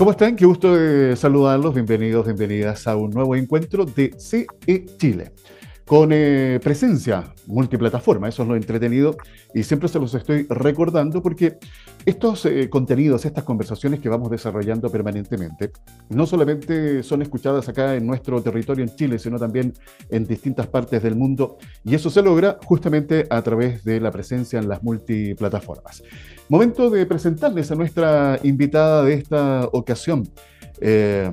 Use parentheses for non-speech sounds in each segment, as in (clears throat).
¿Cómo están? Qué gusto de saludarlos. Bienvenidos, bienvenidas a un nuevo encuentro de CE Chile con eh, presencia multiplataforma, eso es lo entretenido y siempre se los estoy recordando porque estos eh, contenidos, estas conversaciones que vamos desarrollando permanentemente, no solamente son escuchadas acá en nuestro territorio en Chile, sino también en distintas partes del mundo y eso se logra justamente a través de la presencia en las multiplataformas. Momento de presentarles a nuestra invitada de esta ocasión. Eh,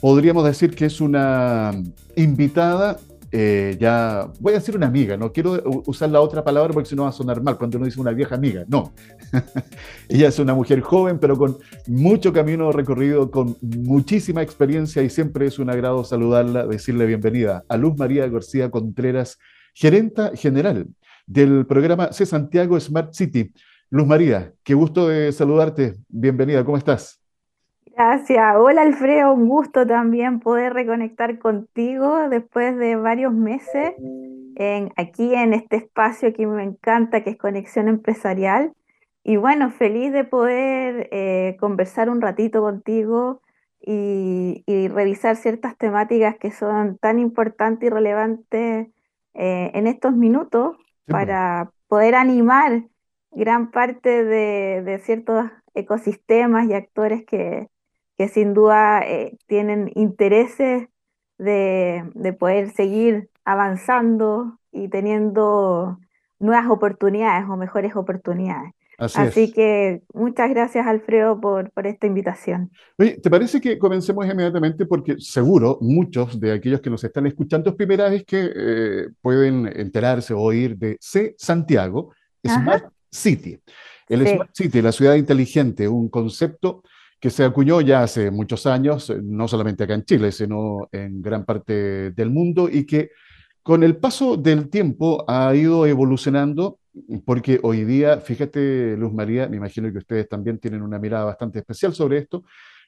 podríamos decir que es una invitada eh, ya, voy a decir una amiga, no quiero usar la otra palabra porque si no va a sonar mal cuando uno dice una vieja amiga, no. (laughs) Ella es una mujer joven, pero con mucho camino recorrido, con muchísima experiencia y siempre es un agrado saludarla, decirle bienvenida a Luz María García Contreras, gerenta general del programa C Santiago Smart City. Luz María, qué gusto de saludarte, bienvenida, ¿cómo estás? Gracias. Hola Alfredo, un gusto también poder reconectar contigo después de varios meses en, aquí en este espacio que me encanta, que es Conexión Empresarial. Y bueno, feliz de poder eh, conversar un ratito contigo y, revisar ciertas temáticas que son tan importantes y relevantes eh, en estos minutos para poder animar gran parte de ciertos ecosistemas y actores que, que sin duda eh, tienen intereses de, poder seguir avanzando y teniendo nuevas oportunidades o mejores oportunidades. Así, que muchas gracias, Alfredo, por, por esta invitación. ¿te parece que comencemos inmediatamente? Porque seguro muchos de aquellos que nos están escuchando es primera vez que eh, pueden enterarse o oír de C Santiago, Smart City. El Smart City, la ciudad inteligente, un concepto que se acuñó ya hace muchos años, eh, no solamente acá en Chile, sino en gran parte del mundo, y que con el paso del tiempo ha ido evolucionando, porque hoy día, fíjate, Luz María, me imagino que ustedes también tienen una mirada bastante especial sobre esto,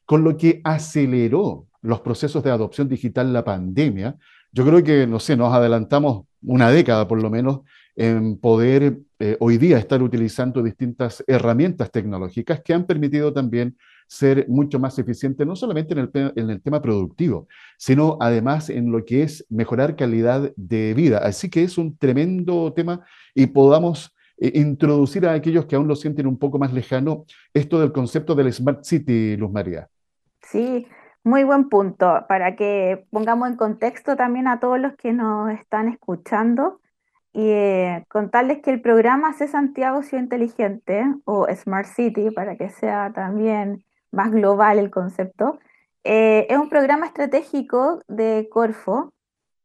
con lo que aceleró los procesos de adopción digital la pandemia, yo creo que, no sé, nos adelantamos una década por lo menos en poder eh, hoy día estar utilizando distintas herramientas tecnológicas que han permitido también ser mucho más eficiente, no solamente en el, en el tema productivo, sino además en lo que es mejorar calidad de vida. Así que es un tremendo tema y podamos eh, introducir a aquellos que aún lo sienten un poco más lejano esto del concepto del Smart City, Luz María. Sí, muy buen punto, para que pongamos en contexto también a todos los que nos están escuchando y eh, contarles que el programa C Santiago Ciudad Inteligente o Smart City, para que sea también más global el concepto. Eh, es un programa estratégico de Corfo,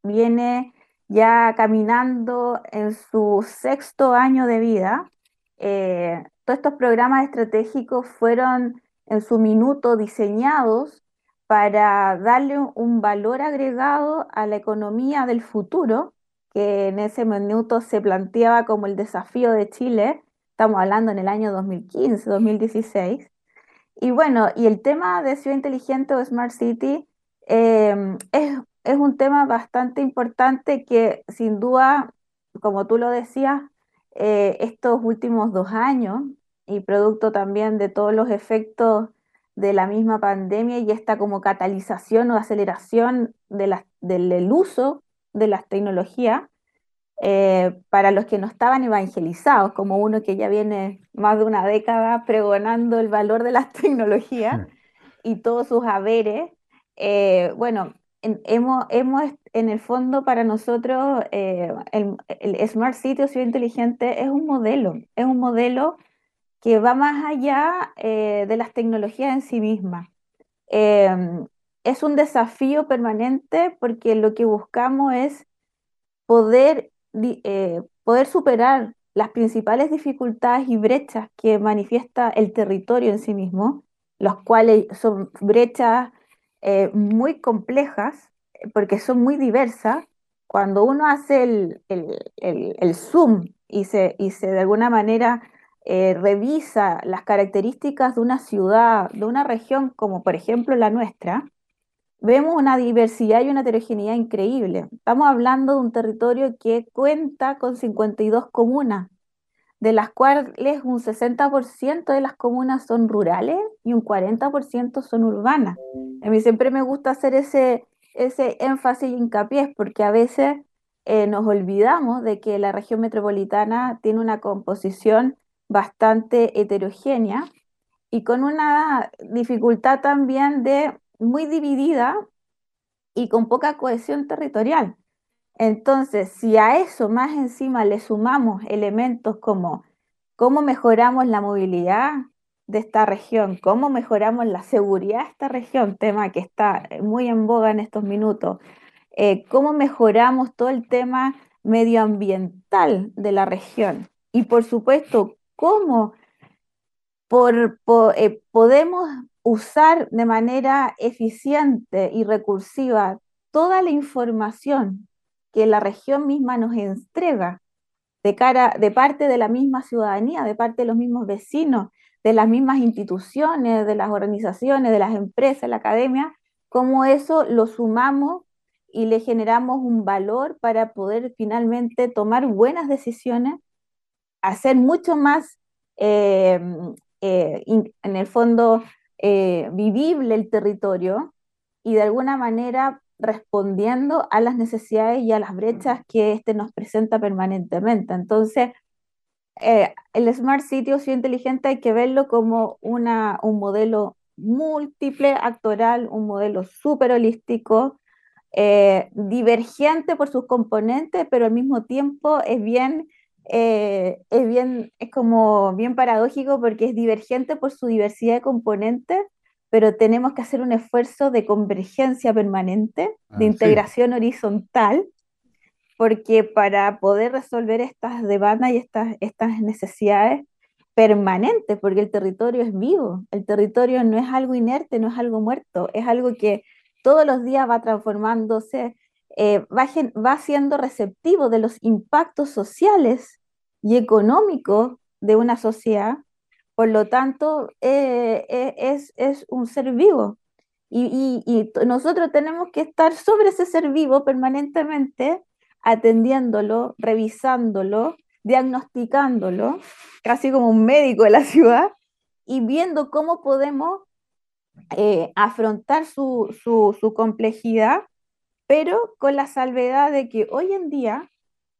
viene ya caminando en su sexto año de vida. Eh, todos estos programas estratégicos fueron en su minuto diseñados para darle un valor agregado a la economía del futuro, que en ese minuto se planteaba como el desafío de Chile, estamos hablando en el año 2015, 2016, y bueno, y el tema de ciudad inteligente o Smart City em, es, un tema bastante importante que sin duda, como tú lo decías, eh, estos últimos dos años y producto también de todos los efectos de la misma pandemia y esta como catalización o aceleración de del uso de las tecnologías, eh, para los que no estaban evangelizados, como uno que ya viene más de una década pregonando el valor de las (laughs) tecnologías y todos sus haberes, eh, bueno, hemos, hemos, en el fondo para nosotros eh, el, Smart City o Ciudad Inteligente es un modelo, es un modelo que va más allá de las tecnologías en sí mismas. es un desafío permanente porque lo que buscamos es poder eh, poder superar las principales dificultades y brechas que manifiesta el territorio en sí mismo, los cuales son brechas eh, muy complejas, porque son muy diversas. Cuando uno hace el, el, zoom y se, y se de alguna manera eh, revisa las características de una ciudad, de una región como por ejemplo la nuestra, vemos una diversidad y una heterogeneidad increíble. Estamos hablando de un territorio que cuenta con 52 comunas, de las cuales un 60% de las comunas son rurales y un 40% son urbanas. A mí siempre me gusta hacer ese, ese énfasis y hincapié porque a veces eh, nos olvidamos de que la región metropolitana tiene una composición bastante heterogénea y con una dificultad también de muy dividida y con poca cohesión territorial. Entonces, si a eso más encima le sumamos elementos como cómo mejoramos la movilidad de esta región, cómo mejoramos la seguridad de esta región, tema que está muy en boga en estos minutos, eh, cómo mejoramos todo el tema medioambiental de la región y por supuesto cómo por, eh, podemos usar de manera eficiente y recursiva toda la información que la región misma nos entrega de cara de parte de la misma ciudadanía, de parte de los mismos vecinos, de las mismas instituciones, de las organizaciones, de las empresas, la academia, cómo eso lo sumamos y le generamos un valor para poder finalmente tomar buenas decisiones, hacer mucho más, eh, eh, en el fondo, eh, vivible el territorio y de alguna manera respondiendo a las necesidades y a las brechas que este nos presenta permanentemente. Entonces, eh, el Smart City o ciudad inteligente hay que verlo como una, un modelo múltiple, actoral, un modelo súper holístico, eh, divergente por sus componentes, pero al mismo tiempo es bien, eh, es bien, es como bien paradójico porque es divergente por su diversidad de componentes, pero tenemos que hacer un esfuerzo de convergencia permanente, de ah, integración horizontal, porque para poder resolver estas demandas y estas, estas necesidades permanentes, porque el territorio es vivo, el territorio no es algo inerte, no es algo muerto, es algo que todos los días va transformándose, eh, va, va siendo receptivo de los impactos sociales y económicos de una sociedad por lo tanto, eh, eh, es, es, un ser vivo. Y, y, nosotros tenemos que estar sobre ese ser vivo permanentemente, atendiéndolo, revisándolo, diagnosticándolo, casi como un médico de la ciudad, y viendo cómo podemos eh, afrontar su, su, su complejidad, pero con la salvedad de que hoy en día,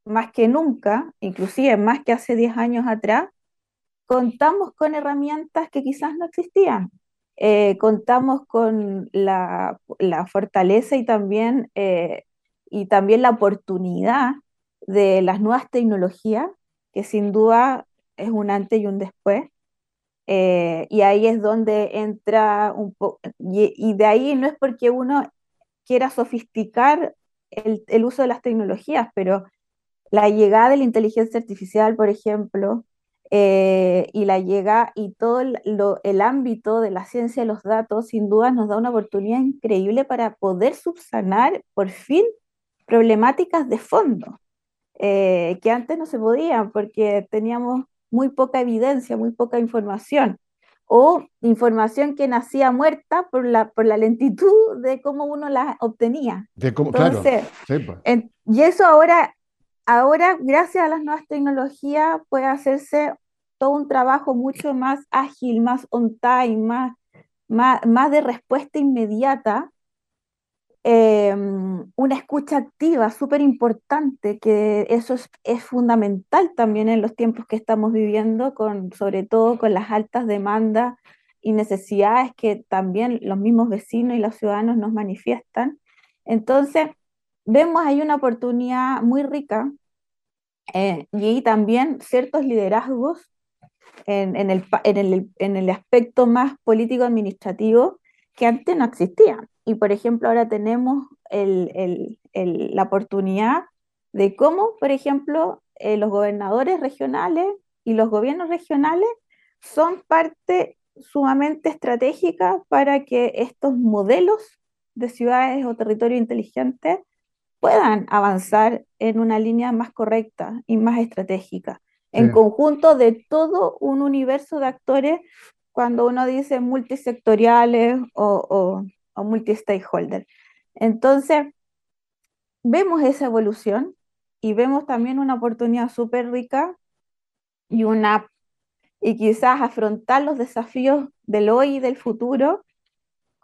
más que nunca, inclusive más que hace 10 años atrás, contamos con herramientas que quizás no existían. Eh, contamos con la, fortaleza y también, eh, y también la oportunidad de las nuevas tecnologías, que sin duda es un antes y un después. Eh, y ahí es donde entra un poco, y, de ahí no es porque uno quiera sofisticar el, el uso de las tecnologías, pero la llegada de la inteligencia artificial, por ejemplo, eh, y la llega y todo el, ámbito de la ciencia de los datos sin duda nos da una oportunidad increíble para poder subsanar por fin problemáticas de fondo eh, que antes no se podían porque teníamos muy poca evidencia, muy poca información o información que nacía muerta por la, por la lentitud de cómo uno la obtenía. De cómo, claro. Pues. y eso ahora ahora, gracias a las nuevas tecnologías, puede hacerse todo un trabajo mucho más ágil, más on time, más, más, de respuesta inmediata. Em, una escucha activa, súper importante, que eso es, fundamental también en los tiempos que estamos viviendo, con, sobre todo con las altas demandas y necesidades que también los mismos vecinos y los ciudadanos nos manifiestan. Entonces, vemos ahí una oportunidad muy rica eh, y también ciertos liderazgos en, el, en, el, en, el, aspecto más político-administrativo que antes no existían. Y por ejemplo, ahora tenemos la oportunidad de cómo, por ejemplo, eh, los gobernadores regionales y los gobiernos regionales son parte sumamente estratégica para que estos modelos de ciudades o territorio inteligentes puedan avanzar en una línea más correcta y más estratégica, en conjunto de todo un universo de actores, cuando uno dice multisectoriales o, o multi-stakeholder. Entonces, vemos esa evolución y vemos también una oportunidad súper rica y una y quizás afrontar los desafíos del hoy y del futuro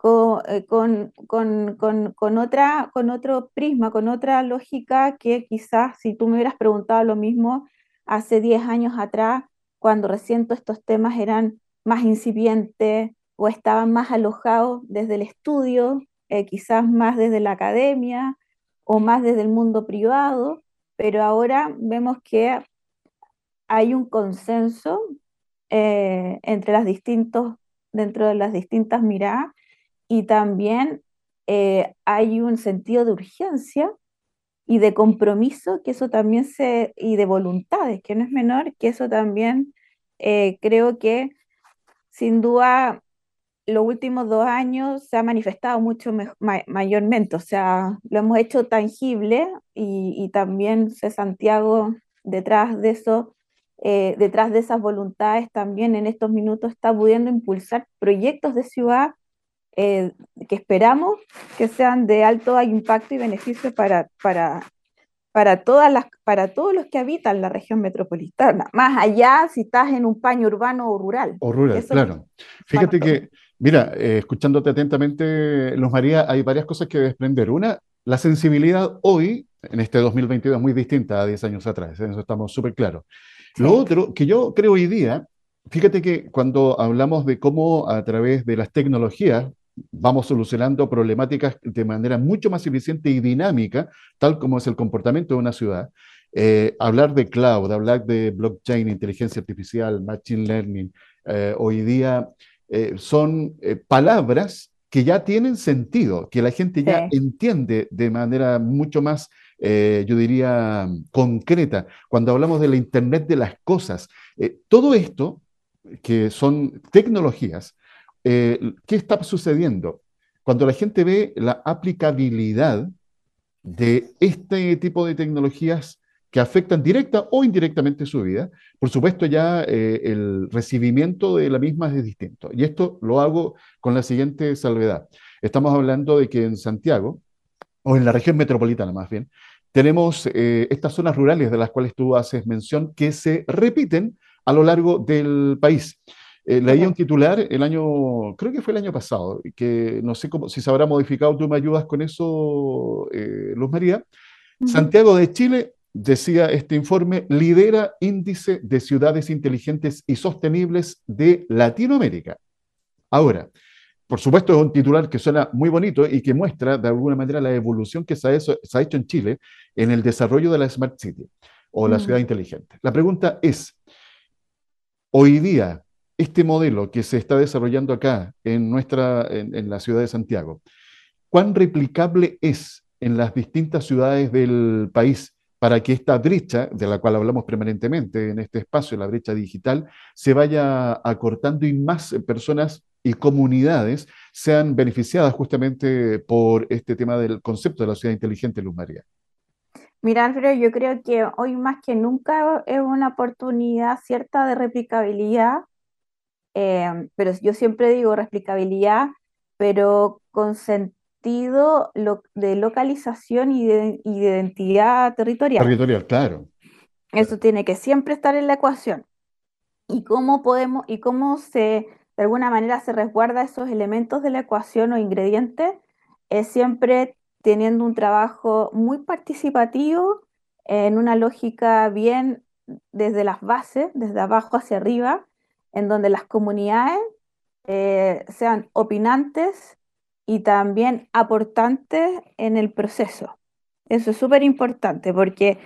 con, con, con, con, otra, con otro prisma, con otra lógica que quizás si tú me hubieras preguntado lo mismo hace 10 años atrás, cuando recién estos temas eran más incipientes o estaban más alojados desde el estudio, eh, quizás más desde la academia o más desde el mundo privado, pero ahora vemos que hay un consenso eh, entre las distintos, dentro de las distintas miradas y también eh, hay un sentido de urgencia y de compromiso, que eso también se, y de voluntades, que no es menor, que eso también eh, creo que sin duda los últimos dos años se ha manifestado mucho mayormente, o sea, lo hemos hecho tangible y, también Santiago detrás de eso, eh, detrás de esas voluntades también en estos minutos está pudiendo impulsar proyectos de ciudad eh, que esperamos que sean de alto impacto y beneficio para, para, para, todas las, para todos los que habitan la región metropolitana, más allá si estás en un paño urbano o rural. O rural, claro. Fíjate que, mira, eh, escuchándote atentamente, Luz María, hay varias cosas que desprender. Una, la sensibilidad hoy, en este 2022, es muy distinta a 10 años atrás, en eso estamos súper claros. Lo otro, que yo creo hoy día, fíjate que cuando hablamos de cómo a través de las tecnologías vamos solucionando problemáticas de manera mucho más eficiente y dinámica, tal como es el comportamiento de una ciudad. Eh, hablar de cloud, hablar de blockchain, inteligencia artificial, machine learning, eh, hoy día eh, son palabras que ya tienen sentido, que la gente ya entiende de manera mucho más, yo diría, concreta. Cuando hablamos de la Internet de las cosas, todo esto, que son tecnologías, eh, ¿qué está sucediendo? Cuando la gente ve la aplicabilidad de este tipo de tecnologías que afectan directa o indirectamente su vida, por supuesto ya eh, el recibimiento de la misma es distinto. Y esto lo hago con la siguiente salvedad. Estamos hablando de que en Santiago, o en la región metropolitana más bien, tenemos eh, estas zonas rurales de las cuales tú haces mención que se repiten a lo largo del país. Eh, leí un titular el año, creo que fue el año pasado, que no sé cómo, si se habrá modificado, tú me ayudas con eso, eh, Luz María. Santiago de Chile, decía este informe, lidera índice de ciudades inteligentes y sostenibles de Latinoamérica. Ahora, por supuesto, es un titular que suena muy bonito y que muestra de alguna manera la evolución que se ha, hecho, se ha hecho en Chile en el desarrollo de la Smart City o la mm. ciudad inteligente. La pregunta es, hoy día, este modelo que se está desarrollando acá en, nuestra, en, la ciudad de Santiago, ¿cuán replicable es en las distintas ciudades del país para que esta brecha, de la cual hablamos permanentemente en este espacio, la brecha digital, se vaya acortando y más personas y comunidades sean beneficiadas justamente por este tema del concepto de la ciudad inteligente, Luz María? Mira, Alfredo, yo creo que hoy más que nunca es una oportunidad cierta de replicabilidad Em, pero yo siempre digo replicabilidad, pero con sentido de localización y de, identidad territorial. Territorial, claro. Eso tiene que siempre estar en la ecuación. Y cómo podemos, y cómo se, de alguna manera se resguarda esos elementos de la ecuación o ingredientes, es siempre teniendo un trabajo muy participativo, en una lógica bien desde las bases, desde abajo hacia arriba, en donde las comunidades eh, sean opinantes y también aportantes en el proceso. Eso es súper importante porque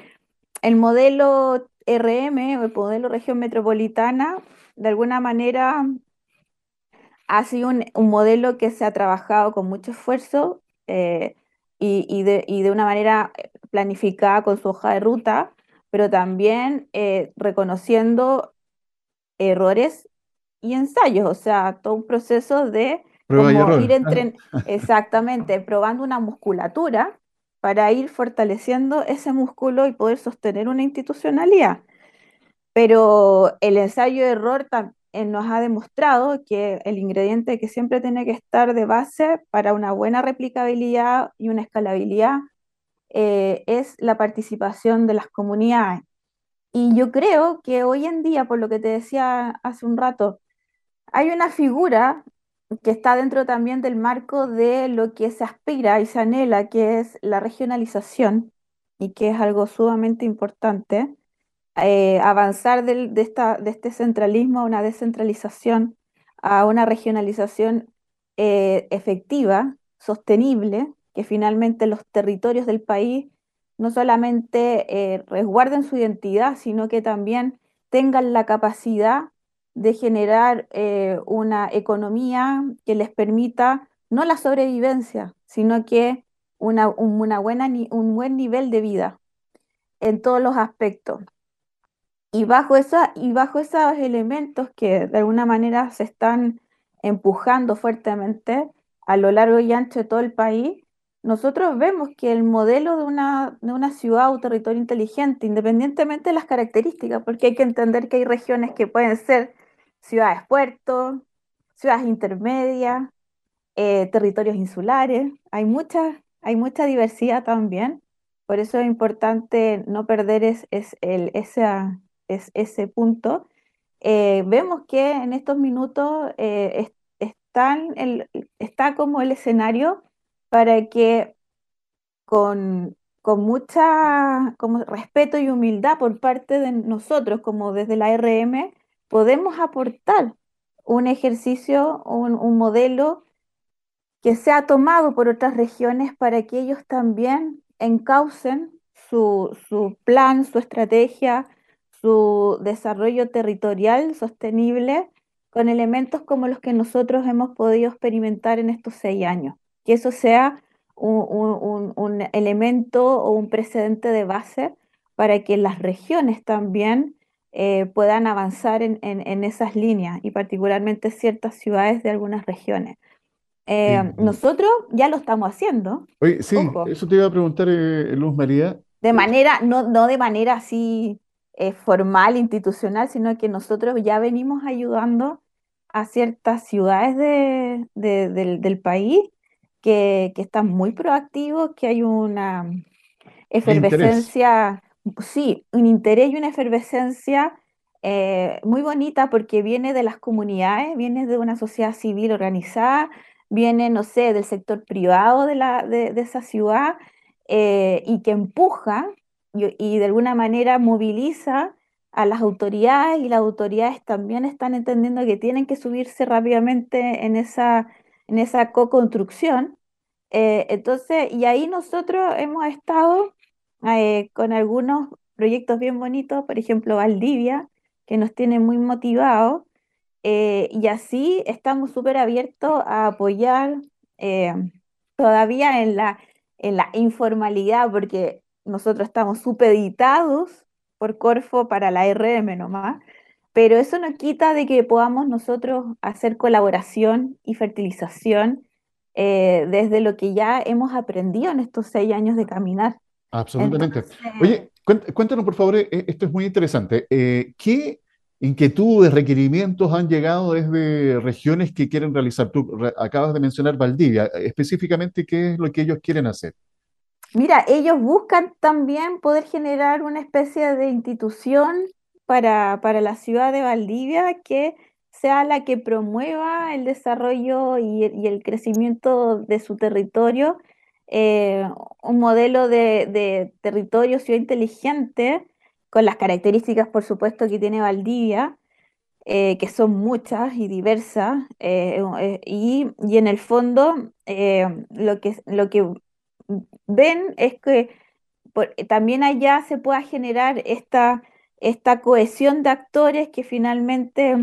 el modelo RM o el modelo región metropolitana, de alguna manera, ha sido un, modelo que se ha trabajado con mucho esfuerzo eh, y, de, una manera planificada con su hoja de ruta, pero también eh, reconociendo errores y ensayos, o sea, todo un proceso de ir entre, (laughs) exactamente, probando una musculatura para ir fortaleciendo ese músculo y poder sostener una institucionalidad. Pero el ensayo de error nos ha demostrado que el ingrediente que siempre tiene que estar de base para una buena replicabilidad y una escalabilidad es la participación de las comunidades. Y yo creo que hoy en día, por lo que te decía hace un rato, hay una figura que está dentro también del marco de lo que se aspira y se anhela, que es la regionalización, y que es algo sumamente importante, eh, avanzar de, esta, de este centralismo a una descentralización, a una regionalización eh, efectiva, sostenible, que finalmente los territorios del país no solamente eh, resguarden su identidad, sino que también tengan la capacidad de generar eh, una economía que les permita no la sobrevivencia, sino que una, una buena, un buen nivel de vida en todos los aspectos. Y bajo, esa, y bajo esos elementos que de alguna manera se están empujando fuertemente a lo largo y ancho de todo el país, nosotros vemos que el modelo de una, de una ciudad o territorio inteligente, independientemente de las características, porque hay que entender que hay regiones que pueden ser ciudades puertos, ciudades intermedias, eh, territorios insulares. Hay mucha, hay mucha diversidad también. Por eso es importante no perder es, el, ese, es, ese punto. Eh, vemos que en estos minutos eh, están el, está como el escenario para que con, con mucha respeto y humildad por parte de nosotros, como desde la RM, podemos aportar un ejercicio, un, un modelo que sea tomado por otras regiones para que ellos también encaucen su, su, plan, su estrategia, su desarrollo territorial sostenible con elementos como los que nosotros hemos podido experimentar en estos seis años. Que eso sea un, un elemento o un precedente de base para que las regiones también eh, puedan avanzar en, esas líneas y particularmente ciertas ciudades de algunas regiones. Eh, nosotros ya lo estamos haciendo. Oye, sí, eso te iba a preguntar, eh, Luz María. De manera, no, no de manera así formal, institucional, sino que nosotros ya venimos ayudando a ciertas ciudades del, país que, que, están muy proactivos, que hay una efervescencia sí, un interés y una efervescencia eh, muy bonita porque viene de las comunidades, viene de una sociedad civil organizada, viene, no sé, del sector privado de, la, de, esa ciudad eh, y que empuja y, de alguna manera moviliza a las autoridades y las autoridades también están entendiendo que tienen que subirse rápidamente en esa, en esa co-construcción. Eh, entonces, y ahí nosotros hemos estado eh, con algunos proyectos bien bonitos, por ejemplo, Valdivia, que nos tiene muy motivados. Eh, y así estamos súper abiertos a apoyar todavía en la, en la informalidad, porque nosotros estamos supeditados por Corfo para la RM nomás, pero eso no quita de que podamos nosotros hacer colaboración y fertilización desde lo que ya hemos aprendido en estos seis años de caminar. Absolutamente. Oye, cuéntanos por favor, eh, esto es muy interesante. Eh, ¿Qué inquietudes, requerimientos han llegado desde regiones que quieren realizar? Tú acabas de mencionar Valdivia, específicamente, ¿qué es lo que ellos quieren hacer? Mira, ellos buscan también poder generar una especie de institución para, para la ciudad de Valdivia que sea la que promueva el desarrollo y, y el crecimiento de su territorio eh, un modelo de, territorio ciudad inteligente, con las características, por supuesto, que tiene Valdivia, eh, que son muchas y diversas, eh, y, en el fondo lo, que, lo que ven es que también allá se pueda generar esta, esta cohesión de actores que finalmente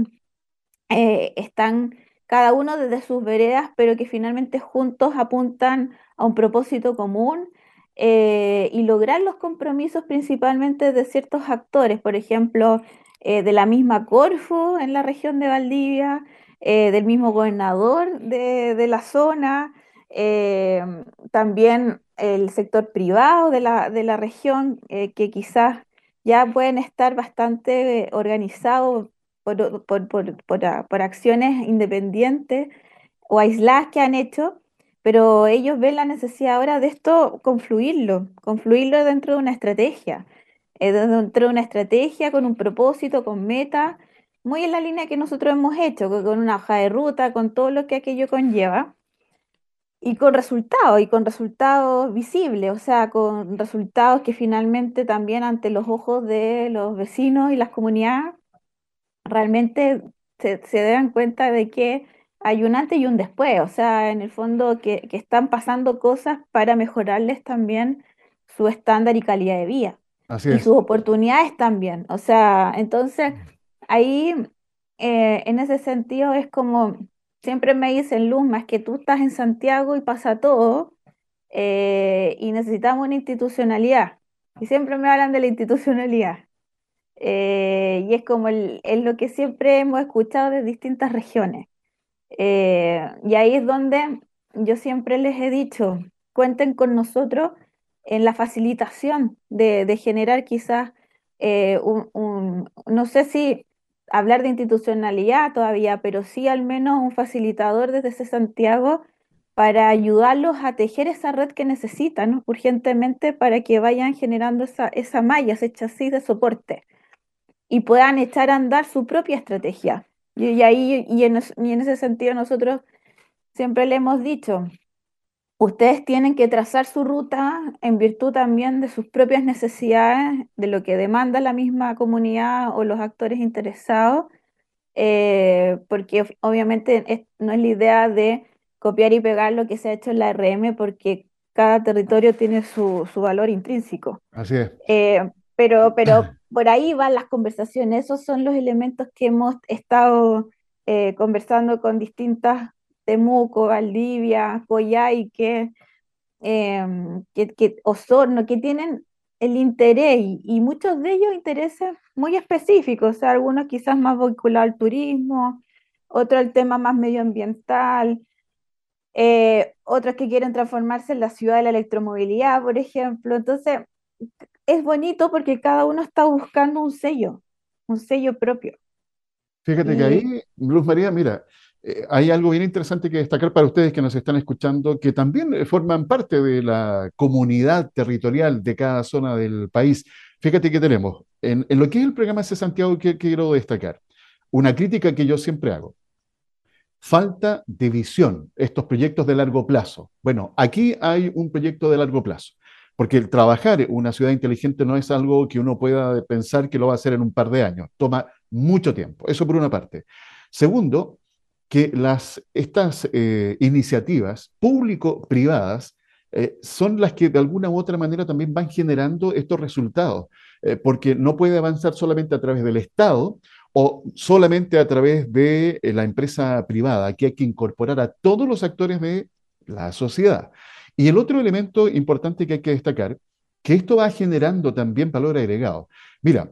están cada uno desde sus veredas, pero que finalmente juntos apuntan a un propósito común eh, y lograr los compromisos principalmente de ciertos actores, por ejemplo, eh, de la misma Corfo en la región de Valdivia, eh, del mismo gobernador de, la zona, también el sector privado de la, de la región, que quizás ya pueden estar bastante organizados por, por, acciones independientes o aisladas que han hecho, pero ellos ven la necesidad ahora de esto confluirlo, confluirlo dentro de una estrategia, eh, dentro de una estrategia con un propósito, con meta, muy en la línea que nosotros hemos hecho, con una hoja de ruta, con todo lo que aquello conlleva. Y con resultados, y con resultados visibles, o sea, con resultados que finalmente también ante los ojos de los vecinos y las comunidades realmente se, se dan cuenta de que hay un antes y un después, o sea, en el fondo que, que están pasando cosas para mejorarles también su estándar y calidad de vida. Así y sus oportunidades también. O sea, entonces ahí eh, en ese sentido es como siempre me dicen, Luz, más que tú estás en Santiago y pasa todo, eh, y necesitamos una institucionalidad. Y siempre me hablan de la institucionalidad. Eh, y es como es lo que siempre hemos escuchado de distintas regiones. Eh, y ahí es donde yo siempre les he dicho, cuenten con nosotros en la facilitación de, generar quizás un, no sé si hablar de institucionalidad todavía, pero sí al menos un facilitador desde Santiago para ayudarlos a tejer esa red que necesitan urgentemente para que vayan generando esa, esa malla, ese chasis de soporte y puedan echar a andar su propia estrategia. Y, ahí, y en ese sentido nosotros siempre le hemos dicho, ustedes tienen que trazar su ruta en virtud también de sus propias necesidades, de lo que demanda la misma comunidad o los actores interesados, eh, porque obviamente no es la idea de copiar y pegar lo que se ha hecho en la RM, porque cada territorio tiene su, valor intrínseco. Así es. Eh, pero, pero (clears throat) por ahí van las conversaciones, esos son los elementos que hemos estado eh, conversando con distintas Temuco, Valdivia, Coyhai, que, em, que, que, Osorno, que tienen el interés y, muchos de ellos intereses muy específicos, o sea, algunos quizás más vinculados al turismo, otro al tema más medioambiental, eh, otros que quieren transformarse en la ciudad de la electromovilidad, por ejemplo. Entonces, es bonito porque cada uno está buscando un sello, un sello propio. Fíjate que ahí, Luz María, mira, eh, hay algo bien interesante que destacar para ustedes que nos están escuchando, que también eh, forman parte de la comunidad territorial de cada zona del país. Fíjate que tenemos, en, lo que es el programa de Santiago, que quiero destacar, una crítica que yo siempre hago. Falta de visión, estos proyectos de largo plazo. Bueno, aquí hay un proyecto de largo plazo, porque el trabajar una ciudad inteligente no es algo que uno pueda pensar que lo va a hacer en un par de años, toma mucho tiempo, eso por una parte. Segundo, que estas eh, iniciativas público-privadas eh, son las que de alguna u otra manera también van generando estos resultados, eh, porque no puede avanzar solamente a través del Estado o solamente a través de la empresa privada. Aquí hay que incorporar a todos los actores de la sociedad. Y el otro elemento importante que hay que destacar, que esto va generando también valor agregado. Mira,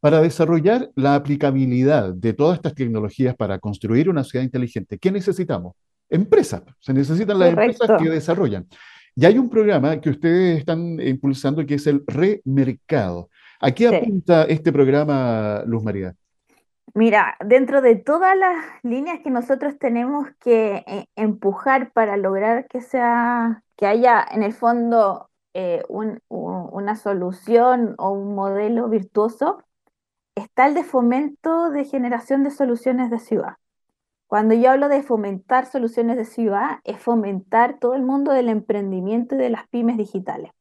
para desarrollar la aplicabilidad de todas estas tecnologías para construir una ciudad inteligente, ¿qué necesitamos? Empresas. Se necesitan las empresas que desarrollan. Y hay un programa que ustedes están impulsando que es el Remercado. ¿A qué apunta este programa, Luz María? Mira, dentro de todas las líneas que nosotros tenemos que eh, empujar para lograr que sea, que haya en el fondo eh, una solución o un modelo virtuoso, está el de fomento de generación de soluciones de ciudad. Cuando yo hablo de fomentar soluciones de ciudad, es fomentar todo el mundo del emprendimiento y de las pymes digitales.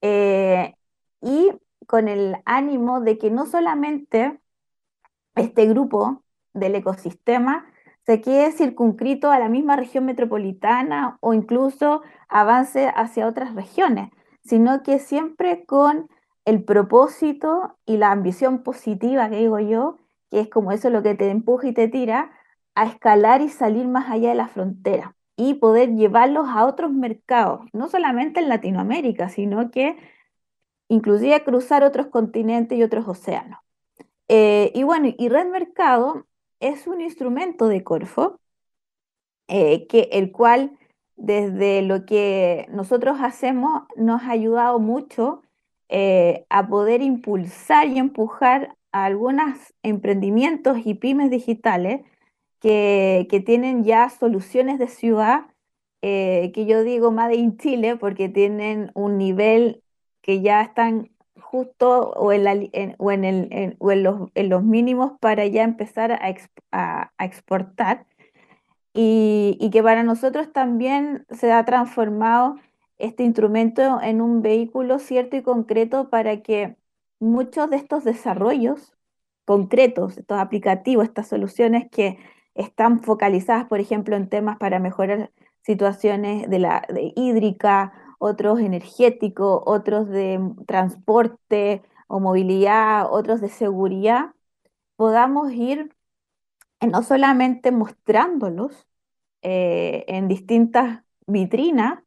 Eh, y con el ánimo de que no solamente este grupo del ecosistema se quede circunscrito a la misma región metropolitana o incluso avance hacia otras regiones, sino que siempre con el propósito y la ambición positiva que digo yo, que es como eso lo que te empuja y te tira, a escalar y salir más allá de la frontera y poder llevarlos a otros mercados, no solamente en Latinoamérica, sino que inclusive cruzar otros continentes y otros océanos. Eh, y bueno, y Red Mercado es un instrumento de Corfo, eh, que, el cual desde lo que nosotros hacemos nos ha ayudado mucho eh, a poder impulsar y empujar a algunos emprendimientos y pymes digitales que, que tienen ya soluciones de ciudad, eh, que yo digo Made in Chile, porque tienen un nivel que ya están justo o en, los, mínimos para ya empezar a exportar. Y, y, que para nosotros también se ha transformado este instrumento en un vehículo cierto y concreto para que muchos de estos desarrollos concretos, estos aplicativos, estas soluciones que están focalizadas, por ejemplo, en temas para mejorar situaciones de la de hídrica, otros energéticos, otros de transporte o movilidad, otros de seguridad, podamos ir no solamente mostrándolos eh, en distintas vitrinas,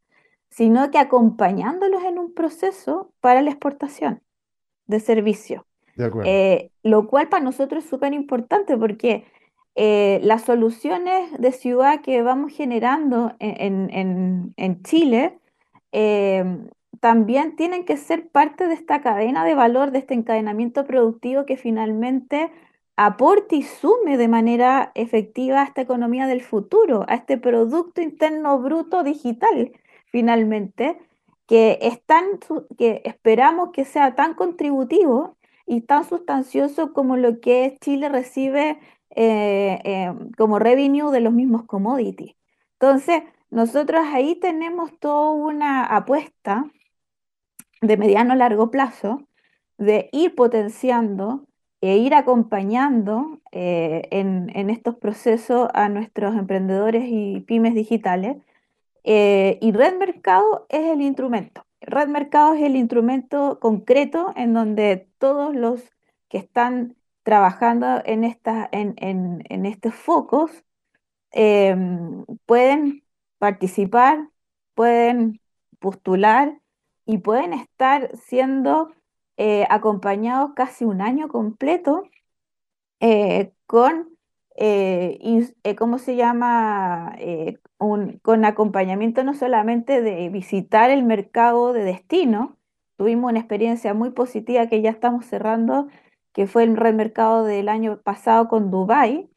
sino que acompañándolos en un proceso para la exportación de servicios. Eh, lo cual para nosotros es súper importante porque eh, las soluciones de ciudad que vamos generando en, Chile eh, también tienen que ser parte de esta cadena de valor, de este encadenamiento productivo que finalmente aporte y sume de manera efectiva a esta economía del futuro, a este Producto Interno Bruto digital, finalmente, que, es que esperamos que sea tan contributivo y tan sustancioso como lo que Chile recibe eh, eh, como revenue de los mismos commodities. Entonces, nosotros ahí tenemos toda una apuesta de mediano a largo plazo de ir potenciando e ir acompañando eh, en, en, estos procesos a nuestros emprendedores y pymes digitales eh, y Red Mercado es el instrumento. Red Mercado es el instrumento concreto en donde todos los que están trabajando en, en, estos focos em, pueden participar, pueden postular y pueden estar siendo eh, acompañados casi un año completo eh, con eh, eh, ¿cómo se llama? Eh, con acompañamiento no solamente de visitar el mercado de destino, tuvimos una experiencia muy positiva que ya estamos cerrando, que fue el red mercado del año pasado con Dubai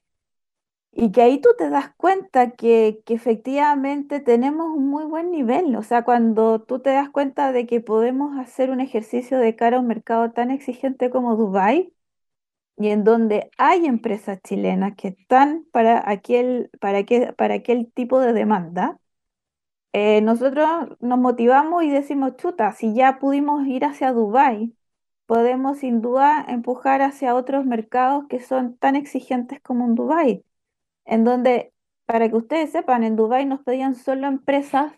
y que ahí tú te das cuenta que, que, efectivamente tenemos un muy buen nivel. O sea, cuando tú te das cuenta de que podemos hacer un ejercicio de cara a un mercado tan exigente como Dubai y en donde hay empresas chilenas que están para aquel, para para aquel tipo de demanda, eh, nosotros nos motivamos y decimos, chuta, si ya pudimos ir hacia Dubái, podemos sin duda empujar hacia otros mercados que son tan exigentes como en Dubái, en donde, para que ustedes sepan, en Dubái nos pedían solo empresas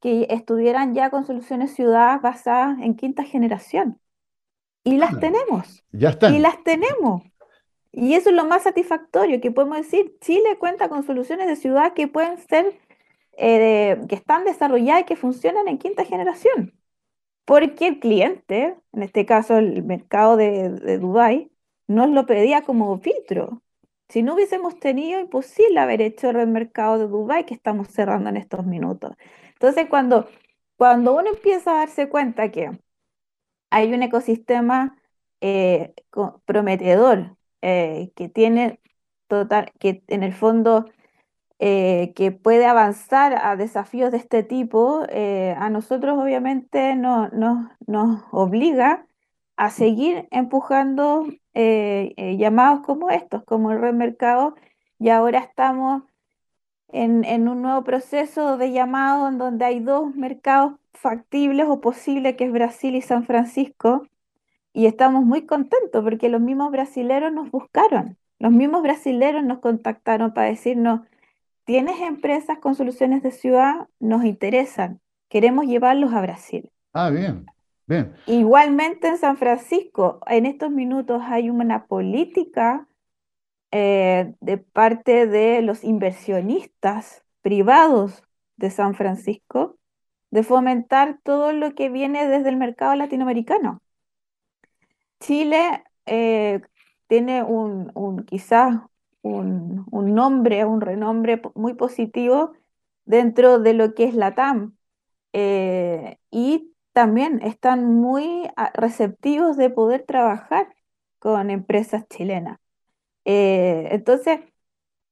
que estuvieran ya con soluciones ciudad basadas en quinta generación. Y las tenemos. Ya. Y las tenemos. Y eso es lo más satisfactorio, que podemos decir, Chile cuenta con soluciones de ciudad que pueden ser, eh, que están desarrolladas y que funcionan en quinta generación. Porque el cliente, en este caso el mercado de, de Dubái, nos lo pedía como filtro. Si no hubiésemos tenido, imposible haber hecho el mercado de Dubái que estamos cerrando en estos minutos. Entonces, cuando, cuando uno empieza a darse cuenta que hay un ecosistema eh, prometedor eh, que tiene total, que en el fondo eh, que puede avanzar a desafíos de este tipo, a nosotros obviamente no, nos obliga a seguir empujando llamados como estos, como el red mercado, y ahora estamos en, en, un nuevo proceso de llamado en donde hay dos mercados factibles o posibles, que es Brasil y San Francisco, y estamos muy contentos porque los mismos brasileros nos buscaron, los mismos brasileros nos contactaron para decirnos, tienes empresas con soluciones de ciudad, nos interesan, queremos llevarlos a Brasil. Ah, bien, bien. Igualmente en San Francisco, en estos minutos hay una política eh, de parte de los inversionistas privados de San Francisco de fomentar todo lo que viene desde el mercado latinoamericano. Chile eh, tiene un, quizás un, nombre, un renombre muy positivo dentro de lo que es la TAM eh, y también están muy ah, receptivos de poder trabajar con empresas chilenas. Eh, entonces,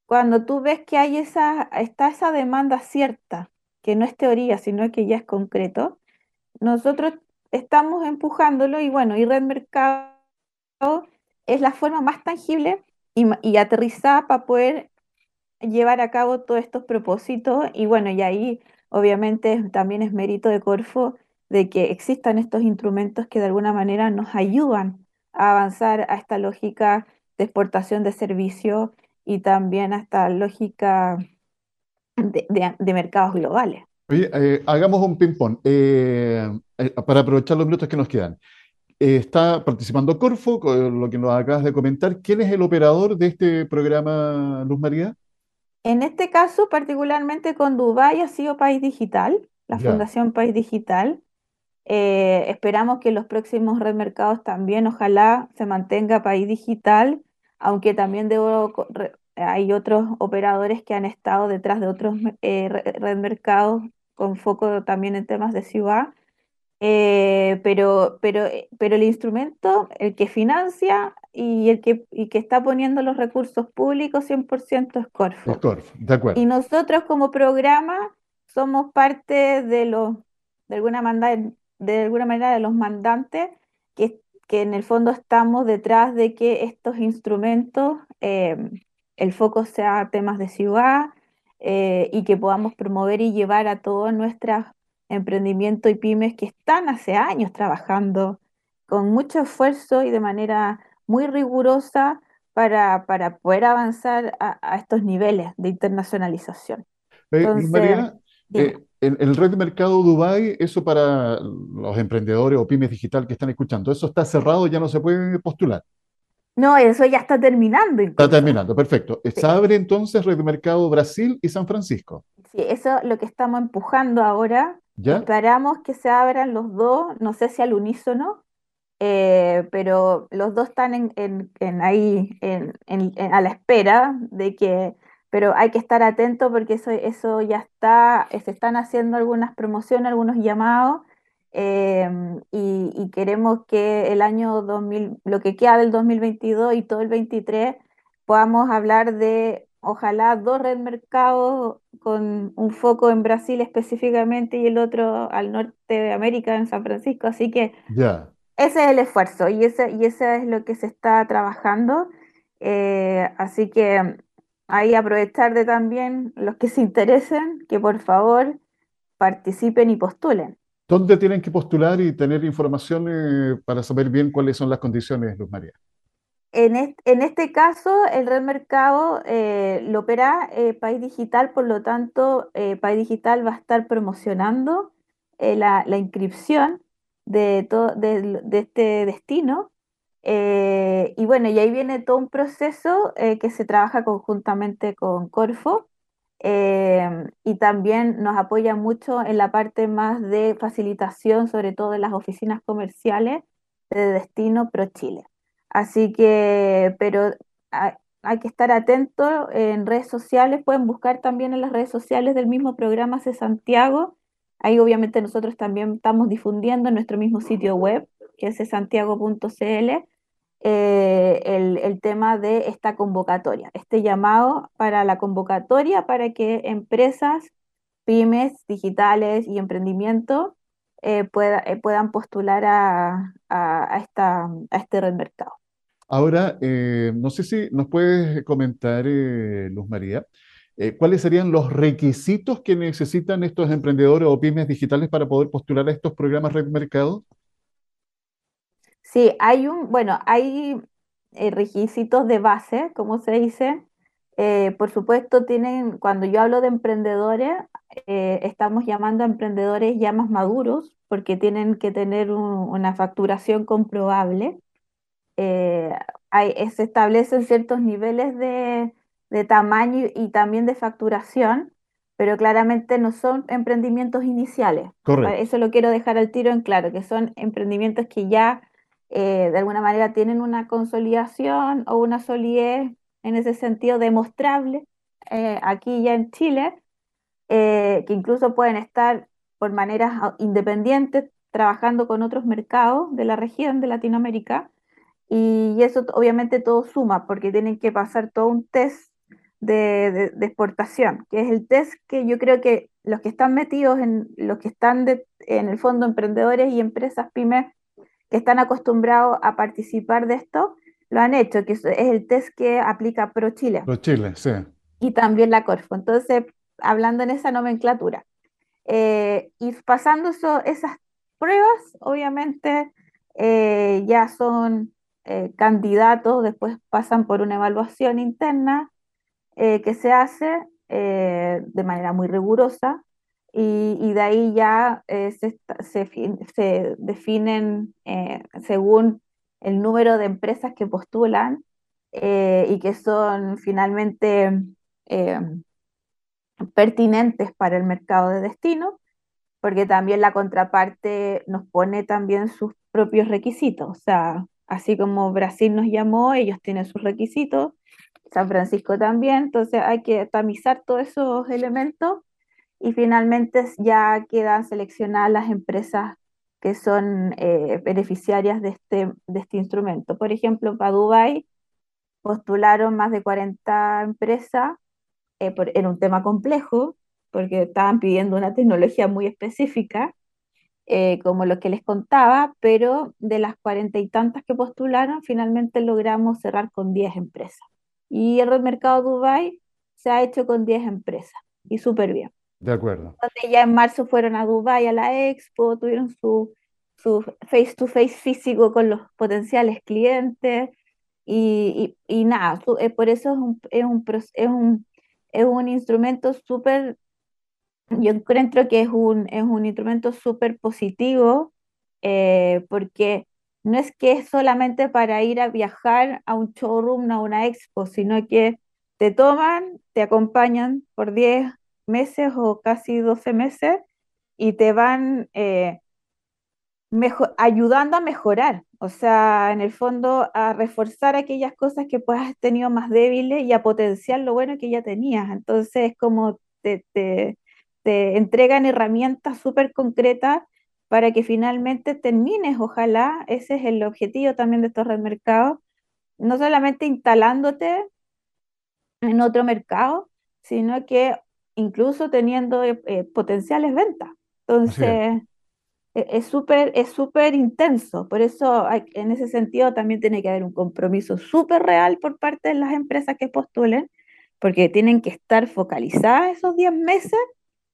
cuando tú ves que hay esa, está esa demanda cierta, que no es teoría, sino que ya es concreto, nosotros estamos empujándolo y bueno, y Red Mercado es la forma más tangible y, y aterrizada para poder llevar a cabo todos estos propósitos y bueno, y ahí obviamente también es mérito de Corfo de que existan estos instrumentos que de alguna manera nos ayudan a avanzar a esta lógica de exportación de servicios y también a esta lógica de, mercados globales. Oye, eh, hagamos un ping-pong eh, eh, para aprovechar los minutos que nos quedan. está participando Corfo, con lo que nos acabas de comentar. ¿Quién es el operador de este programa, Luz María? En este caso, particularmente con Dubái, ha sido País Digital, la Fundación País Digital. Esperamos que los próximos red mercados también, ojalá se mantenga País Digital, aunque también debo, hay otros operadores que han estado detrás de otros eh, red mercados con foco también en temas de ciudad. Eh, pero, pero, pero el instrumento, el que financia y el que, y que está poniendo los recursos públicos 100% es Corfo. de acuerdo. Y nosotros como programa somos parte de los, de alguna manera, de alguna manera de los mandantes que, que en el fondo estamos detrás de que estos instrumentos, eh, el foco sea temas de ciudad eh, y que podamos promover y llevar a todos nuestros emprendimientos y pymes que están hace años trabajando con mucho esfuerzo y de manera muy rigurosa para, para poder avanzar a, estos niveles de internacionalización. Eh, María, eh, el, red de mercado Dubai, eso para los emprendedores o pymes digital que están escuchando, ¿eso está cerrado, ya no se puede postular? No, eso ya está terminando. Está terminando, perfecto. Se abre entonces Red de Mercado Brasil y San Francisco. Sí, eso es lo que estamos empujando ahora. ¿Ya? Esperamos que se abran los dos, no sé si al unísono, eh, pero los dos están en, ahí a la espera de que, pero hay que estar atento porque eso, eso ya está, se están haciendo algunas promociones, algunos llamados, em, y, queremos que el año 2000, lo que queda del 2022 y todo el 23, podamos hablar de, ojalá, dos red mercados con un foco en Brasil específicamente y el otro al norte de América, en San Francisco, así que... Ya. Ese es el esfuerzo y ese, y ese es lo que se está trabajando. Eh, así que ahí aprovechar de también los que se interesen, que por favor participen y postulen. ¿Dónde tienen que postular y tener información eh, para saber bien cuáles son las condiciones, Luz María? En, este caso, el red mercado eh, lo opera País Digital, por lo tanto, País Digital va a estar promocionando la, inscripción de, todo, de, este destino. Eh, y bueno, y ahí viene todo un proceso eh, que se trabaja conjuntamente con Corfo eh, y también nos apoya mucho en la parte más de facilitación, sobre todo en las oficinas comerciales de Destino Pro Chile. Así que, pero hay, hay que estar atento en redes sociales, pueden buscar también en las redes sociales del mismo programa C Santiago Ahí obviamente nosotros también estamos difundiendo en nuestro mismo sitio web, que es santiago.cl, eh, el, tema de esta convocatoria, este llamado para la convocatoria para que empresas, pymes digitales y emprendimiento eh, eh, puedan postular a, esta, a este red mercado. Ahora, no sé si nos puedes comentar, Luz María, eh, ¿cuáles serían los requisitos que necesitan estos emprendedores o pymes digitales para poder postular a estos programas Red Mercado? Sí, hay un, bueno, hay eh, requisitos de base, como se dice. Eh, por supuesto, tienen, cuando yo hablo de emprendedores, estamos llamando a emprendedores ya más maduros, porque tienen que tener una facturación comprobable. se establecen ciertos niveles de, de tamaño y también de facturación, pero claramente no son emprendimientos iniciales. Correcto. Eso lo quiero dejar al tiro en claro, que son emprendimientos que ya eh, de alguna manera tienen una consolidación o una solidez en ese sentido demostrable eh, aquí ya en Chile, eh, que incluso pueden estar por maneras independientes trabajando con otros mercados de la región de Latinoamérica. Y eso obviamente todo suma porque tienen que pasar todo un test de, exportación, que es el test que yo creo que los que están metidos en los que están en el fondo emprendedores y empresas pymes que están acostumbrados a participar de esto, lo han hecho, que es el test que aplica Pro Chile. Pro Chile, sí. Y también la Corfo. Entonces, hablando en esa nomenclatura. Eh, y pasando esas pruebas, obviamente, eh, ya son eh, candidatos, después pasan por una evaluación interna que se hace de manera muy rigurosa y, de ahí ya se, se, definen según el número de empresas que postulan y que son finalmente pertinentes para el mercado de destino, porque también la contraparte nos pone también sus propios requisitos. O sea, así como Brasil nos llamó, ellos tienen sus requisitos, San Francisco también, entonces hay que tamizar todos esos elementos y finalmente ya quedan seleccionadas las empresas que son eh, beneficiarias de este, de este instrumento. Por ejemplo, para Dubái postularon más de 40 empresas eh, en un tema complejo, porque estaban pidiendo una tecnología muy específica, eh, como lo que les contaba, pero de las cuarenta y tantas que postularon, finalmente logramos cerrar con 10 empresas. Y el mercado Dubai se ha hecho con 10 empresas, y súper bien. De acuerdo. ya en marzo fueron a Dubai a la expo, tuvieron su, su face to face físico con los potenciales clientes, y, y, nada, eh, por eso es un, es un, es un es un instrumento súper, yo encuentro que es un, es un instrumento súper positivo, eh, porque no es que es solamente para ir a viajar a un showroom, a una expo, sino que te toman, te acompañan por 10 meses o casi 12 meses y te van eh, ayudando a mejorar, o sea, en el fondo a reforzar aquellas cosas que pues has más débiles y a potenciar lo bueno que ya tenías. Entonces, como te, te, te entregan herramientas súper concretas para que finalmente termines, ojalá, ese es el objetivo también de estos red mercados, no solamente instalándote en otro mercado, sino que incluso teniendo eh, eh, potenciales ventas. Entonces, e-, es súper es súper intenso, por eso en ese sentido también tiene que haber un compromiso súper real por parte de las empresas que postulen, porque tienen que estar focalizadas esos 10 meses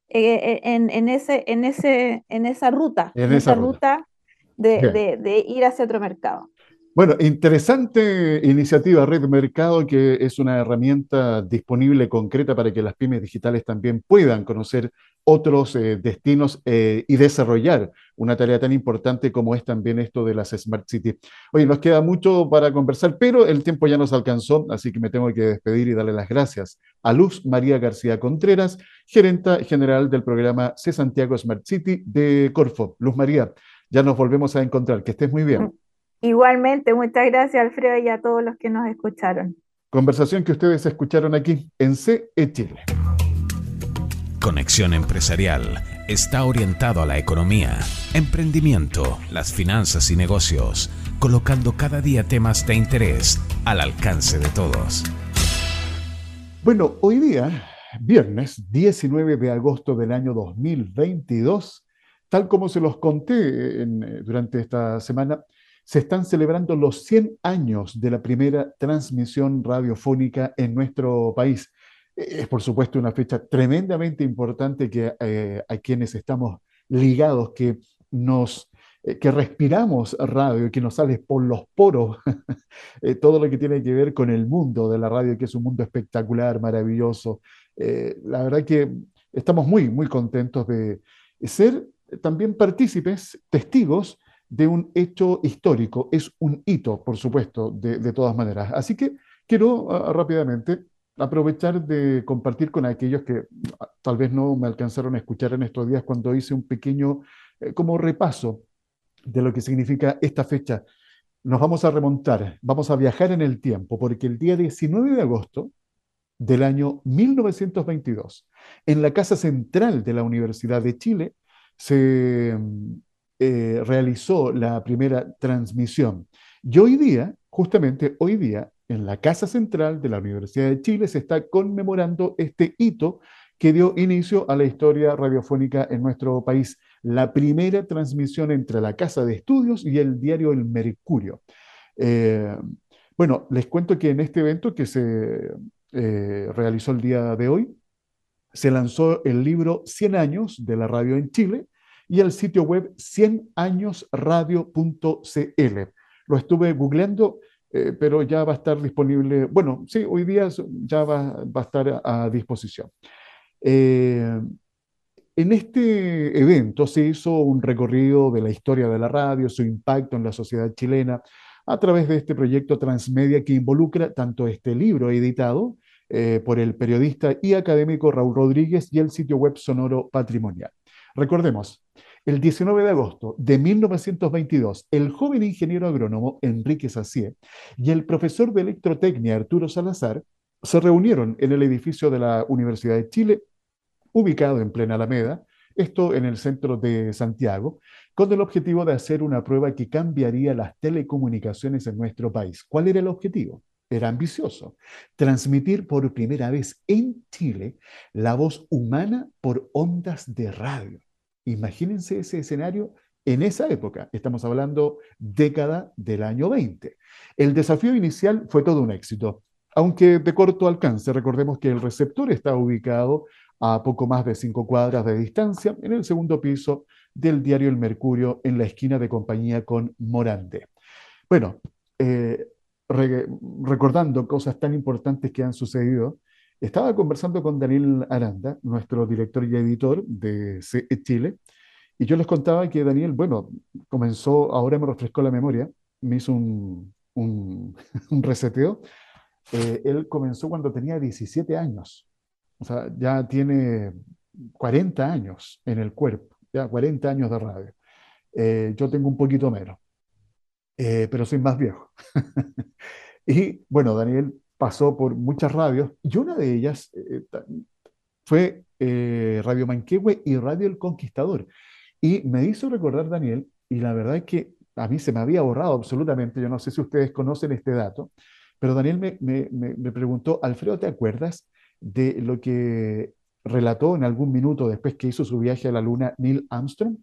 eh, en, en, ese, en, ese, en esa ruta, en, esa, ruta, de, de, de ir hacia otro mercado. Bueno, interesante iniciativa Red Mercado, que es una herramienta disponible concreta para que las pymes digitales también puedan conocer otros eh, destinos eh, y desarrollar una tarea tan importante como es también esto de las Smart Cities. Oye, nos queda mucho para conversar, pero el tiempo ya nos alcanzó, así que me tengo que despedir y darle las gracias a Luz María García Contreras, gerenta general del programa C Santiago Smart City de Corfo. Luz María, ya nos volvemos a encontrar. Que estés muy bien. Igualmente, muchas gracias Alfredo y a todos los que nos escucharon. Conversación que ustedes escucharon aquí en CE Chile. Conexión Empresarial está orientado a la economía, emprendimiento, las finanzas y negocios, colocando cada día temas de interés al alcance de todos. Bueno, hoy día, viernes 19 de agosto del año 2022, tal como se los conté durante esta semana, se están celebrando los 100 años de la primera transmisión radiofónica en nuestro país. E-, es, por supuesto, una fecha tremendamente importante que eh, a quienes estamos ligados, que nos eh, que respiramos radio, que nos sale por los poros (laughs) eh, todo lo que tiene que ver con el mundo de la radio, que es un mundo espectacular, maravilloso. la verdad que estamos muy, muy contentos de ser también partícipes, testigos de un hecho histórico, es un hito, por supuesto, de, todas maneras. Así que quiero ah, rápidamente aprovechar de compartir con aquellos que ah, tal vez no me alcanzaron a escuchar en estos días cuando hice un pequeño eh, como repaso de lo que significa esta fecha. Nos vamos a remontar, vamos a viajar en el tiempo, porque el día 19 de agosto del año 1922, en la Casa Central de la Universidad de Chile, se eh, realizó la primera transmisión. Y hoy día, justamente hoy día en la Casa Central de la Universidad de Chile se está conmemorando este hito que dio inicio a la historia radiofónica en nuestro país, la primera transmisión entre la Casa de Estudios y el diario El Mercurio. Eh, bueno, les cuento que en este evento que se eh, realizó el día de hoy, se lanzó el libro 100 años de la radio en Chile y el sitio web 100añosradio.cl. Lo estuve googleando, eh, pero ya va a estar disponible, bueno, sí, hoy día ya va, a estar a, disposición. Eh, en este evento se hizo un recorrido de la historia de la radio, su impacto en la sociedad chilena, a través de este proyecto transmedia que involucra tanto este libro editado eh, por el periodista y académico Raúl Rodríguez y el sitio web Sonoro Patrimonial. Recordemos, el 19 de agosto de 1922, el joven ingeniero agrónomo Enrique Sacié y el profesor de electrotecnia Arturo Salazar se reunieron en el edificio de la Universidad de Chile, ubicado en plena Alameda, esto en el centro de Santiago, con el objetivo de hacer una prueba que cambiaría las telecomunicaciones en nuestro país. ¿Cuál era el objetivo? era ambicioso, transmitir por primera vez en Chile la voz humana por ondas de radio. Imagínense ese escenario en esa época, estamos hablando década del año 20. El desafío inicial fue todo un éxito, aunque de corto alcance. Recordemos que el receptor está ubicado a poco más de cinco cuadras de distancia en el segundo piso del diario El Mercurio, en la esquina de compañía con Morande. Bueno, eh, recordando cosas tan importantes que han sucedido, estaba conversando con Daniel Aranda, nuestro director y editor de CE Chile, y yo les contaba que Daniel, bueno, comenzó, ahora me refrescó la memoria, me hizo un, un, (laughs) reseteo. Eh, él comenzó cuando tenía 17 años, o sea, ya tiene 40 años en el cuerpo, ya 40 años de radio. Eh, yo tengo un poquito menos. Eh, pero soy más viejo. (laughs) y bueno, Daniel pasó por muchas radios y una de ellas eh, fue eh, Radio Manquehue y Radio El Conquistador. Y me hizo recordar, Daniel, y la verdad es que a mí se me había borrado absolutamente, yo no sé si ustedes conocen este dato, pero Daniel me, me, me preguntó, Alfredo, ¿te acuerdas de lo que relató en algún minuto después que hizo su viaje a la Luna Neil Armstrong?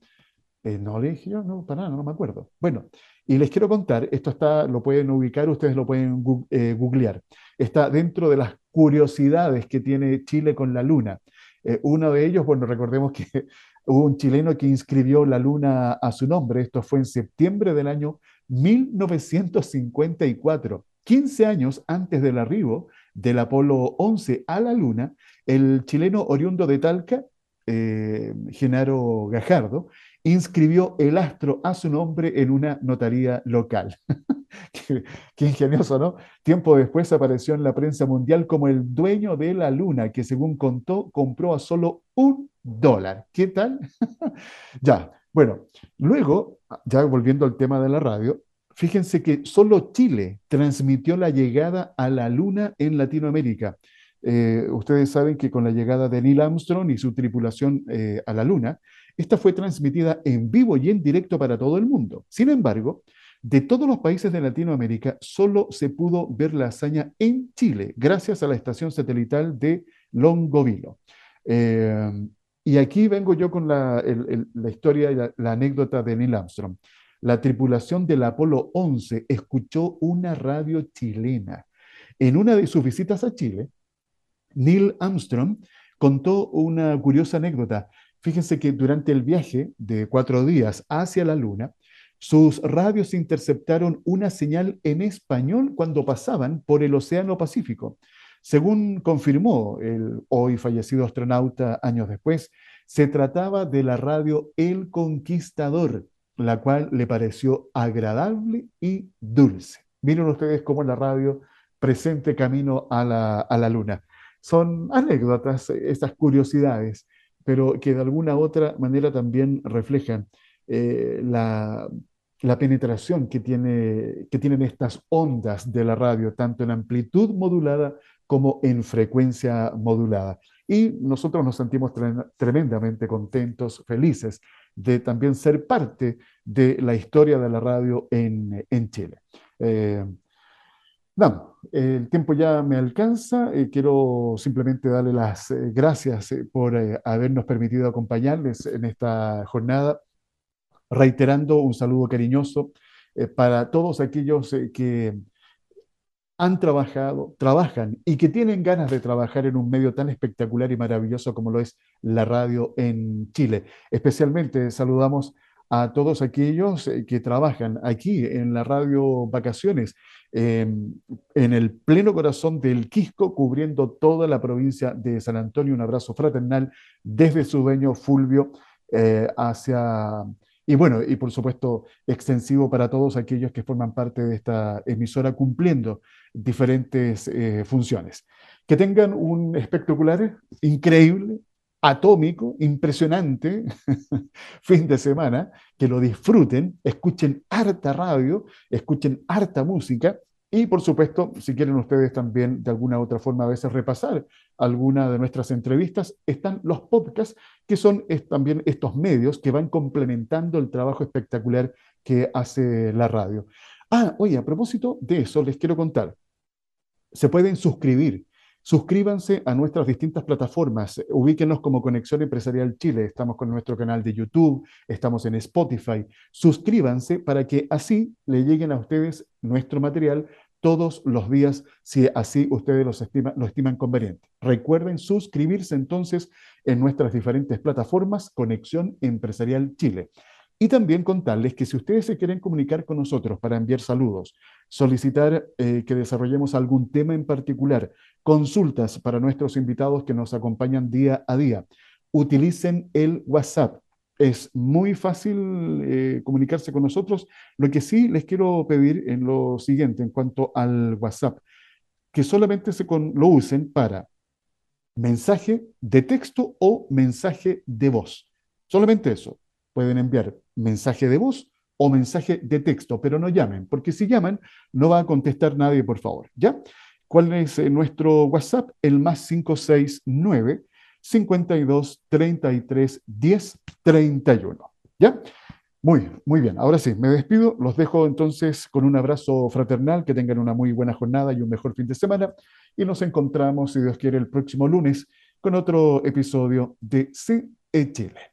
No le dije yo, no, para nada, no me acuerdo. Bueno, y les quiero contar, esto está, lo pueden ubicar, ustedes lo pueden eh, googlear. Está dentro de las curiosidades que tiene Chile con la luna. Eh, uno de ellos, bueno, recordemos que (laughs) hubo un chileno que inscribió la luna a su nombre. Esto fue en septiembre del año 1954, 15 años antes del arribo del Apolo 11 a la luna, el chileno oriundo de Talca, eh, Genaro Gajardo, inscribió el astro a su nombre en una notaría local. (laughs) qué, ingenioso, ¿no? Tiempo después apareció en la prensa mundial como el dueño de la luna, que según contó, compró a solo un dólar. ¿Qué tal? (laughs) ya, bueno, luego, ya volviendo al tema de la radio, fíjense que solo Chile transmitió la llegada a la luna en Latinoamérica. Eh, ustedes saben que con la llegada de Neil Armstrong y su tripulación eh, a la Luna, esta fue transmitida en vivo y en directo para todo el mundo. Sin embargo, de todos los países de Latinoamérica, solo se pudo ver la hazaña en Chile, gracias a la estación satelital de Longovilo. Eh, y aquí vengo yo con la, historia y la, la, anécdota de Neil Armstrong. La tripulación del Apolo 11 escuchó una radio chilena. En una de sus visitas a Chile, Neil Armstrong contó una curiosa anécdota. Fíjense que durante el viaje de cuatro días hacia la Luna, sus radios interceptaron una señal en español cuando pasaban por el Océano Pacífico. Según confirmó el hoy fallecido astronauta años después, se trataba de la radio El Conquistador, la cual le pareció agradable y dulce. Miren ustedes cómo la radio presente camino a la, a la luna son anécdotas, estas curiosidades, pero que de alguna otra manera también reflejan eh, la, penetración que, tiene, que tienen estas ondas de la radio, tanto en amplitud modulada como en frecuencia modulada. Y nosotros nos sentimos tremendamente contentos, felices de también ser parte de la historia de la radio en, Chile. Eh, No, el tiempo ya me alcanza. Eh, quiero simplemente darle las eh, gracias eh, por habernos permitido acompañarles en esta jornada, reiterando un saludo cariñoso para todos aquellos que han trabajado, trabajan y que tienen ganas de trabajar en un medio tan espectacular y maravilloso como lo es la radio en Chile. Especialmente saludamos a todos aquellos eh, que trabajan aquí en la radio Vacaciones, em, en el pleno corazón del Quisco, cubriendo toda la provincia de San Antonio. Un abrazo fraternal desde su dueño Fulvio eh, hacia... Y bueno, y por supuesto extensivo para todos aquellos que forman parte de esta emisora cumpliendo diferentes eh, funciones. Que tengan un espectacular, increíble, atómico, impresionante (laughs) fin de semana, que lo disfruten, escuchen harta radio, escuchen harta música y por supuesto, si quieren ustedes también de alguna u otra forma a veces repasar alguna de nuestras entrevistas, están los podcasts, que son también estos medios que van complementando el trabajo espectacular que hace la radio. Ah, oye, a propósito de eso, les quiero contar. Se pueden suscribir Suscríbanse a nuestras distintas plataformas, ubíquenos como Conexión Empresarial Chile, estamos con nuestro canal de YouTube, estamos en Spotify. Suscríbanse para que así le lleguen a ustedes nuestro material todos los días, si así ustedes lo estiman conveniente. Recuerden suscribirse entonces en nuestras diferentes plataformas Conexión Empresarial Chile. Y también contarles que si ustedes se quieren comunicar con nosotros para enviar saludos, solicitar eh, que desarrollemos algún tema en particular, consultas para nuestros invitados que nos acompañan día a día, utilicen el WhatsApp. Es muy fácil eh, comunicarse con nosotros. Lo que sí les quiero pedir en lo siguiente, en cuanto al WhatsApp, que solamente se lo usen para mensaje de texto o mensaje de voz. Solamente eso. Pueden enviar mensaje de voz o mensaje de texto, pero no llamen, porque si llaman no va a contestar nadie, por favor. ¿Ya? ¿Cuál es eh, nuestro WhatsApp? El más 569 52 33 10 31. ¿Ya? Muy, muy bien. Ahora sí, me despido. Los dejo entonces con un abrazo fraternal. Que tengan una muy buena jornada y un mejor fin de semana. Y nos encontramos, si Dios quiere, el próximo lunes con otro episodio de CE Chile.